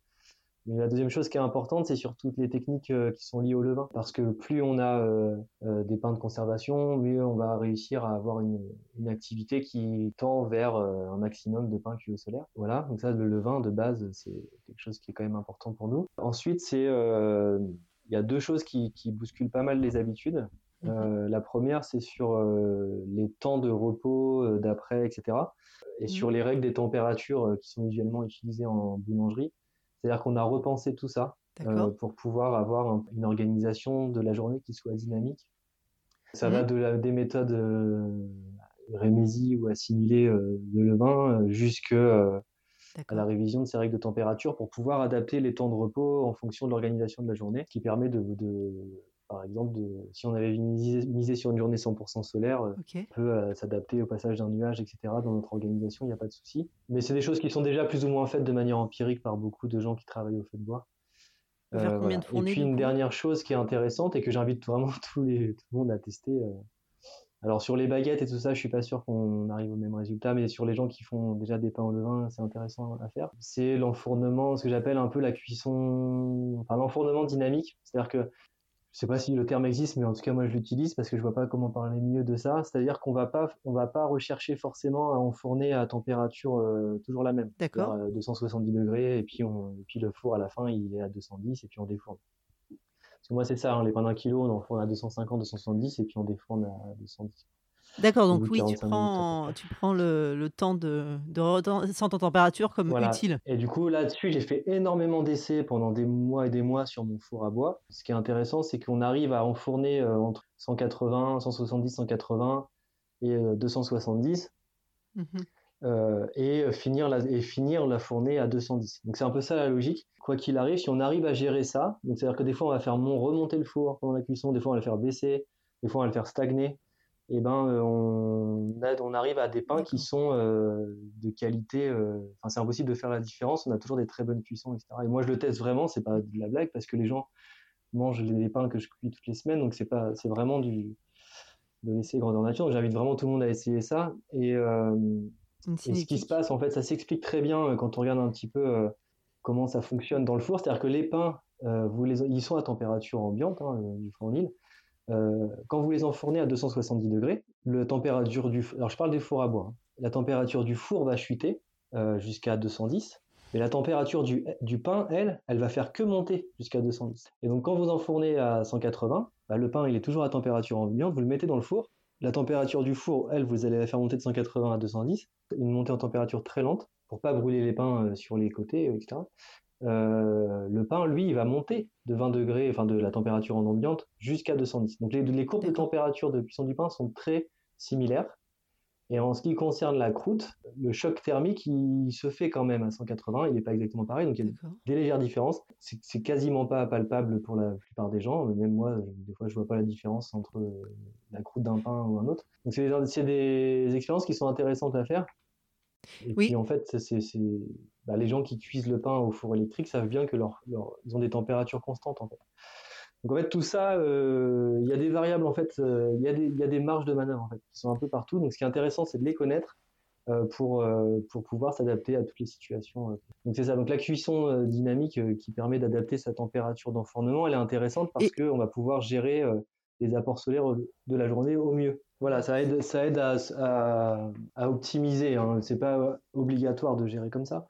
Mais la deuxième chose qui est importante, c'est sur toutes les techniques euh, qui sont liées au levain. Parce que plus on a euh, euh, des pains de conservation, mieux on va réussir à avoir une, activité qui tend vers un maximum de pains cuits au solaire. Voilà, donc ça, le levain de base, c'est quelque chose qui est quand même important pour nous. Ensuite, c'est il y a deux choses qui, bousculent pas mal les habitudes. Mhm. la première, c'est sur les temps de repos d'après, etc. Et sur mhm. les règles des températures qui sont usuellement utilisées en boulangerie. C'est-à-dire qu'on a repensé tout ça euh, pour pouvoir avoir une organisation de la journée qui soit dynamique. Ça va de des méthodes euh, rémésie ou assimilées euh, de levain jusqu'à la révision de ces règles de température pour pouvoir adapter les temps de repos en fonction de l'organisation de la journée, qui permet de par exemple, si on avait misé, sur une journée 100% solaire, euh, on peut euh, s'adapter au passage d'un nuage, etc. Dans notre organisation, il n'y a pas de souci. Mais c'est des choses qui sont déjà plus ou moins faites de manière empirique par beaucoup de gens qui travaillent au feu de bois. Euh, et puis une dernière chose qui est intéressante et que j'invite vraiment tous les, tout le monde à tester. alors sur les baguettes et tout ça, je suis pas sûr qu'on arrive au même résultat, mais sur les gens qui font déjà des pains au levain, c'est intéressant à faire. C'est l'enfournement, ce que j'appelle un peu la cuisson, enfin l'enfournement dynamique. C'est-à-dire que je sais pas si le terme existe, mais en tout cas moi je l'utilise parce que je vois pas comment parler mieux de ça. C'est-à-dire qu'on va pas, on va pas rechercher forcément à enfourner à température euh, toujours la même. D'accord. 270 degrés et puis on, puis le four à la fin il est à 210 et puis on défourne. Parce que moi c'est ça, hein, les pains d'un kilo on enfourne à 250, 270 et puis on défourne à 210. D'accord, donc oui, tu prends, tu prends le, le temps de, de en température comme utile. Et du coup, là-dessus, j'ai fait énormément d'essais pendant des mois et des mois sur mon four à bois. Ce qui est intéressant, c'est qu'on arrive à enfourner euh, entre 180, 170, 180 et 270. Euh, mmh euh, et, finir la, et finir la fournée à 210. Donc c'est un peu ça la logique. Quoi qu'il arrive, si on arrive à gérer ça, c'est-à-dire que des fois on va faire remonter le four pendant la cuisson, des fois on va le faire baisser, des fois on va le faire stagner, et eh ben euh, on, on arrive à des pains qui sont euh, de qualité. Euh, c'est impossible de faire la différence. On a toujours des très bonnes cuissons, etc. Et moi, je le teste vraiment. C'est pas de la blague parce que les gens mangent les pains que je cuis toutes les semaines. Donc c'est pas, c'est vraiment du de l'essai grandeur nature. J'invite vraiment tout le monde à essayer ça. Et, et ce qui se passe, en fait, ça s'explique très bien quand on regarde un petit peu comment ça fonctionne dans le four. C'est-à-dire que les pains, vous les, ils sont à température ambiante hein, du fournil. Euh, quand vous les enfournez à 270 degrés, le température du alors je parle des fours à bois, hein. la température du four va chuter euh, jusqu'à 210, mais la température du, pain, elle, elle va faire que monter jusqu'à 210. Et donc quand vous enfournez à 180, bah, le pain il est toujours à température ambiante, vous le mettez dans le four, la température du four, elle, vous allez la faire monter de 180 à 210, une montée en température très lente pour pas brûler les pains euh, sur les côtés, etc. Euh, le pain, lui, il va monter de 20 degrés, enfin de la température en ambiante, jusqu'à 210. Donc les, courbes de température de cuisson du pain sont très similaires. Et en ce qui concerne la croûte, le choc thermique, il se fait quand même à 180, il n'est pas exactement pareil, donc il y a des légères différences. C'est quasiment pas palpable pour la plupart des gens, même moi, des fois, je vois pas la différence entre la croûte d'un pain ou un autre. Donc c'est des expériences qui sont intéressantes à faire. Et oui. puis en fait, c'est bah, les gens qui cuisent le pain au four électrique savent bien que leur, ils ont des températures constantes en fait. Donc en fait tout ça, euh, il y a des variables en fait, euh, il y, a des, y a des marges de manœuvre en fait qui sont un peu partout. Donc ce qui est intéressant, c'est de les connaître euh, pour pour pouvoir s'adapter à toutes les situations. Donc c'est ça. Donc la cuisson dynamique qui permet d'adapter sa température d'enfournement, elle est intéressante parce qu'on va pouvoir gérer les apports solaires de la journée au mieux. Voilà, ça aide, ça aide à, à, optimiser. Hein. C'est pas obligatoire de gérer comme ça,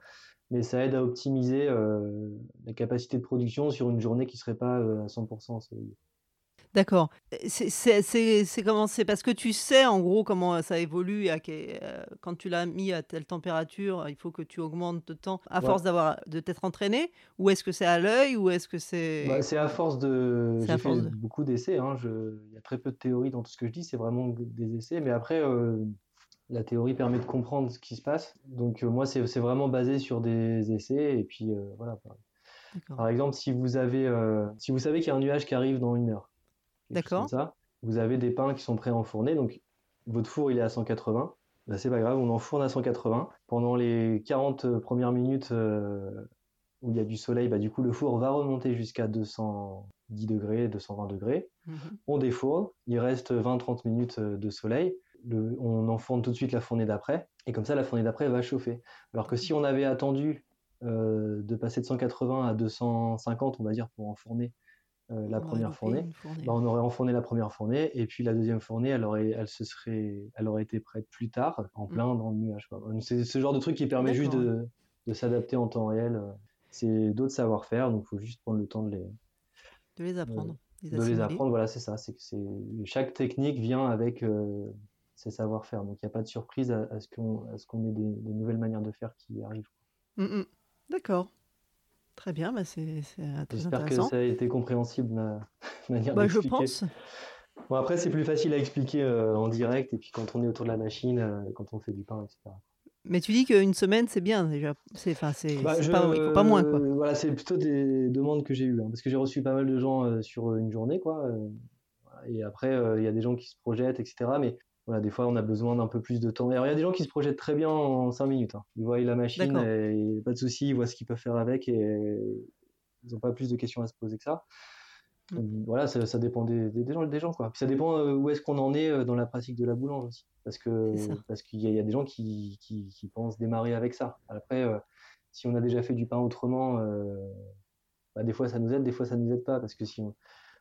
mais ça aide à optimiser euh, la capacité de production sur une journée qui serait pas euh, à 100% D'accord. C'est comment c'est parce que tu sais en gros comment ça évolue et euh, quand tu l'as mis à telle température, il faut que tu augmentes de temps à force d'avoir de t'être entraîné ou est-ce que c'est à l'œil ou est-ce que c'est bah, c'est à force de j'ai fait beaucoup d'essais hein, il y a très peu de théorie dans tout ce que je dis, c'est vraiment des essais mais après euh, la théorie permet de comprendre ce qui se passe. Donc euh, moi c'est vraiment basé sur des essais et puis voilà. Par exemple, si vous avez si vous savez qu'il y a un nuage qui arrive dans une heure D'accord. Vous avez des pains qui sont prêts à enfourner, donc votre four il est à 180. Bah, c'est pas grave, on enfourne à 180. Pendant les 40 premières minutes euh, où il y a du soleil, bah, du coup le four va remonter jusqu'à 210 10 degrés, 220 degrés. Mhm. On défourne, il reste 20-30 minutes euh, de soleil. Le- on enfourne tout de suite la fournée d'après, et comme ça, la fournée d'après va chauffer. Alors que si on avait attendu euh, de passer de 180 à 250, on va dire, pour enfourner euh, la On première fournée, bah, on aurait enfourné la première fournée, et puis la deuxième fournée, elle aurait, elle se serait, elle aurait été prête plus tard, en plein dans le nuage. C'est ce genre de truc qui permet juste de, de s'adapter en temps réel. euh, C'est d'autres savoir-faire, donc il faut juste prendre le temps de les, De les apprendre. les de les apprendre. Voilà, c'est ça. C'est que c'est chaque technique vient avec euh, ses savoir-faire. Donc il n'y a pas de surprise à, à ce qu'on à ce qu'on ait des, des nouvelles manières de faire qui arrivent. Mm, mm. D'accord. Très bien, bah c'est euh, J'espère que ça a été compréhensible ma manière Bah, je pense. Bon après c'est plus facile à expliquer euh, en direct et puis quand on est autour de la machine, euh, quand on fait du pain, etc. Mais tu dis qu'une semaine, c'est bien déjà. C'est, enfin, c'est, Bah, pas, moins, quoi. Voilà, c'est plutôt des demandes que j'ai eues, hein, parce que j'ai reçu pas mal de gens sur une journée, quoi. et après, il y a des gens qui se projettent, etc. Mais voilà, des fois, on a besoin d'un peu plus de temps. Alors, il y a des gens qui se projettent très bien en 5 minutes. hein. Ils voient la machine, et pas de souci, ils voient ce qu'ils peuvent faire avec, et ils n'ont pas plus de questions à se poser que ça. Mm. Donc, Voilà, ça, ça dépend des, des, des gens, des gens, quoi. Puis ça dépend euh, où est-ce qu'on en est euh, dans la pratique de la boulange aussi. Parce ça. parce qu'il y, a- il y a des gens qui, qui, qui pensent démarrer avec ça. Après, euh, si on a déjà fait du pain autrement, euh, bah, des fois ça nous aide, des fois ça nous aide pas, parce que si on-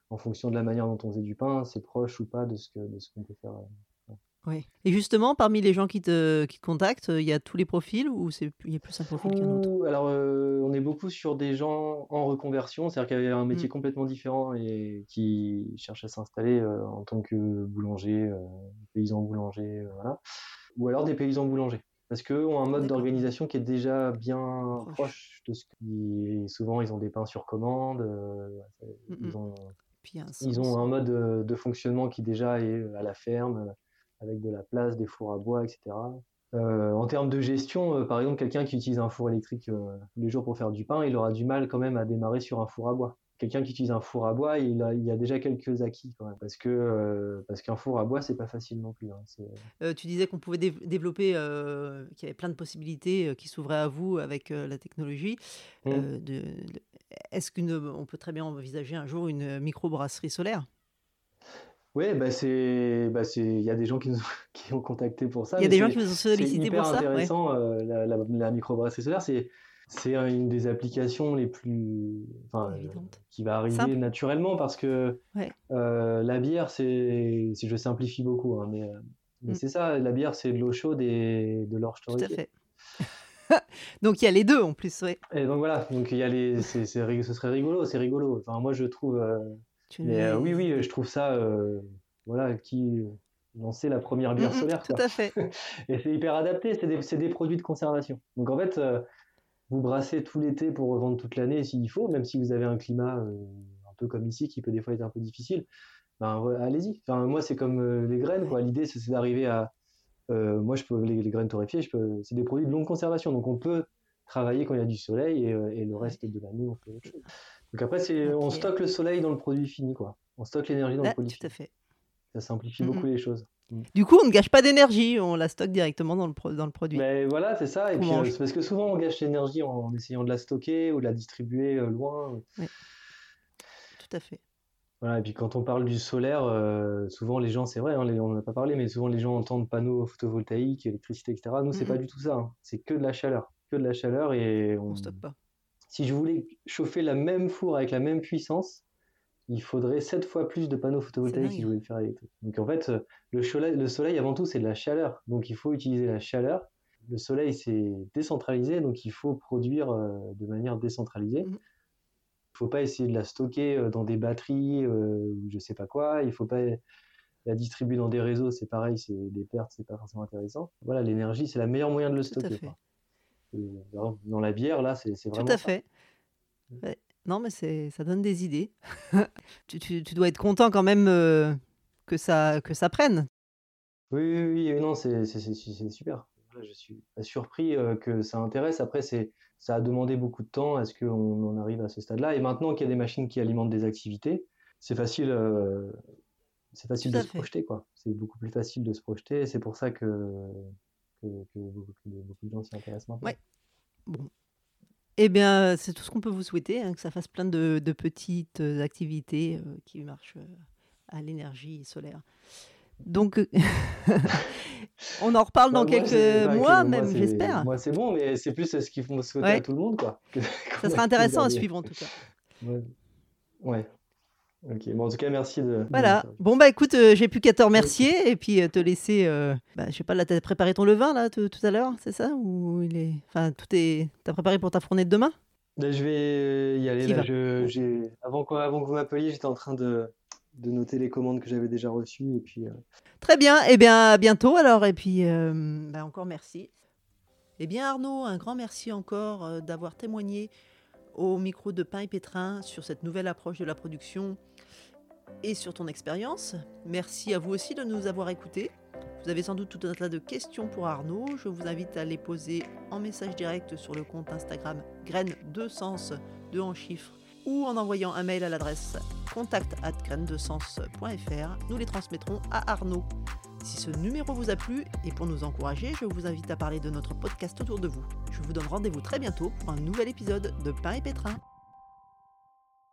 en fonction de la manière dont on faisait du pain, c'est proche ou pas de ce que de ce qu'on peut faire. Ouais. Et justement, parmi les gens qui te, qui te contactent, il y a tous les profils ou c'est, il y a plus un profil qu'un autre? Alors, euh, on est beaucoup sur des gens en reconversion, c'est-à-dire qu'il y a un métier Mm. complètement différent et qui cherchent à s'installer euh, en tant que boulanger, euh, paysan boulanger, euh, voilà. Ou alors des paysans boulangers. Parce qu'eux ont un mode D'accord. d'organisation qui est déjà bien Proche. proche de ce qui. Souvent, ils ont des pains sur commande, euh, Mm, ils mm. ont, Puis il ils ont un mode de fonctionnement qui déjà est à la ferme, avec de la place, des fours à bois, etc. Euh, en termes de gestion, euh, par exemple, quelqu'un qui utilise un four électrique euh, tous les jours pour faire du pain, il aura du mal quand même à démarrer sur un four à bois. Quelqu'un qui utilise un four à bois, il a, il a déjà quelques acquis quand même, parce que parce qu'un four à bois, c'est pas facile non plus. hein. Tu disais qu'on pouvait dé- développer, qu'il y avait plein de possibilités qui s'ouvraient à vous avec la technologie. Mm. Euh, de- est-ce qu'on peut très bien envisager un jour une microbrasserie solaire? Ouais, bah c'est, bah c'est, il y a des gens qui nous qui ont contacté pour ça. Il y a des gens c'est- qui vous ont c'est sollicité hyper pour ça ouais. intéressant. euh, la, la, la microbrasserie solaire, c'est c'est une des applications les plus, enfin, euh, qui va arriver Simple. naturellement parce que Ouais. euh, la bière, c'est, si je simplifie beaucoup, hein, mais, mais Mm. c'est ça, la bière, c'est de l'eau chaude et de l'orge Tout à fait. Donc il y a les deux en plus, ouais. Et donc voilà, donc il y a les, c'est, c'est ce serait rigolo, c'est rigolo. Enfin, moi, je trouve, Tu mais euh, oui, oui, je trouve ça, euh, voilà, qui lancer la première Mm, bière mm, solaire, Tout quoi. à fait. Et c'est hyper adapté, c'est des, produits de conservation. Donc en fait, euh, vous brassez tout l'été pour revendre toute l'année s'il faut, même si vous avez un climat un peu comme ici qui peut des fois être un peu difficile. Ben allez-y. Enfin, moi, c'est comme les graines, quoi. L'idée, c'est d'arriver à. moi, je peux les, les graines torréfiées, je peux. C'est des produits de longue conservation, donc on peut travailler quand il y a du soleil et, et le reste de l'année, on fait autre chose. Donc après, c'est on stocke le soleil dans le produit fini, quoi. On stocke l'énergie dans le produit tout à fini. fait. Ça simplifie Mm, beaucoup mm. les choses. Du coup, on ne gâche pas d'énergie, on la stocke directement dans le, pro- dans le produit. Mais voilà, c'est ça. Et puis, euh, parce que souvent, on gâche l'énergie en essayant de la stocker ou de la distribuer euh, loin. Tout à fait. Voilà, et puis quand on parle du solaire, euh, souvent les gens, c'est vrai, hein, les- on n'en a pas parlé, mais souvent les gens entendent panneaux photovoltaïques, électricité, etc. Nous, c'est Mhm. pas du tout ça. hein. C'est que de la chaleur. Que de la chaleur. Et On on- ne stocke pas. Si je voulais chauffer la même four avec la même puissance, il faudrait sept fois plus de panneaux photovoltaïques si je voulais le faire électrique. Donc en fait, euh, le soleil, le soleil avant tout, c'est de la chaleur. Donc il faut utiliser la chaleur. Le soleil, c'est décentralisé, donc il faut produire euh, de manière décentralisée. Mhm. Il faut pas essayer de la stocker euh, dans des batteries euh, ou je sais pas quoi. Il faut pas la distribuer dans des réseaux, c'est pareil, c'est des pertes, c'est pas forcément intéressant. Voilà, l'énergie, c'est le meilleur moyen de le Tout stocker. fait. quoi. Et, alors, dans la bière, là, c'est c'est Tout vraiment à ça. fait. Ouais. Non, mais c'est, ça donne des idées. tu, tu- tu dois être content quand même euh, que, ça, que ça prenne. Oui, oui, oui, non, c'est c'est- c'est- c'est super. Voilà, je suis surpris euh, que ça intéresse. Après, ça a demandé beaucoup de temps. Est-ce qu'on en arrive à ce stade-là? Et maintenant qu'il y a des machines qui alimentent des activités, c'est facile, euh, c'est facile Tout de à se fait. projeter, quoi. C'est beaucoup plus facile de se projeter. et C'est pour ça que, que, que beaucoup, que beaucoup de gens s'y intéressent maintenant. Ouais. Bon. Eh bien, c'est tout ce qu'on peut vous souhaiter, hein, que ça fasse plein de, petites activités qui marchent à l'énergie solaire. Donc, on en reparle dans quelques mois, même, j'espère. Moi, c'est bon, mais c'est plus ce qu'ils font souhaiter à tout le monde, quoi. Ça sera intéressant à suivre, en tout cas. Ouais. Ok, bon, en tout cas, merci de. Voilà. bon, bah écoute, euh, j'ai plus qu'à te remercier et puis euh, te laisser. Euh, bah, je sais pas, là, t'as préparé ton levain, là, tout à l'heure, c'est ça? Ou il est. Enfin, tout est. T'as préparé pour ta fournée de demain? Là, Je vais y aller. Là, je, avant, avant que vous m'appeliez, j'étais en train de, de noter les commandes que j'avais déjà reçues. Et puis, Très bien. Eh bien, à bientôt alors. Et puis, bah, encore merci. Eh bien, Arnaud, un grand merci encore d'avoir témoigné au micro de Pain et Pétrin sur cette nouvelle approche de la production et sur ton expérience. Merci à vous aussi de nous avoir écoutés. Vous avez sans doute tout un tas de questions pour Arnaud. Je vous invite à les poser en message direct sur le compte Instagram graines de sens de en chiffres ou en envoyant un mail à l'adresse contact at Nous les transmettrons à Arnaud. Si ce numéro vous a plu et pour nous encourager, je vous invite à parler de notre podcast autour de vous. Je vous donne rendez-vous très bientôt pour un nouvel épisode de Pain et Pétrin.